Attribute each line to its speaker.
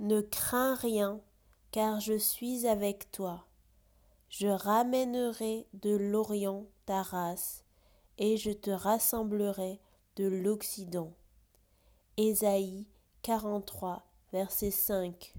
Speaker 1: Ne crains rien, car je suis avec toi. Je ramènerai de l'Orient ta race, et je te rassemblerai de l'Occident. Ésaïe 43, verset 5.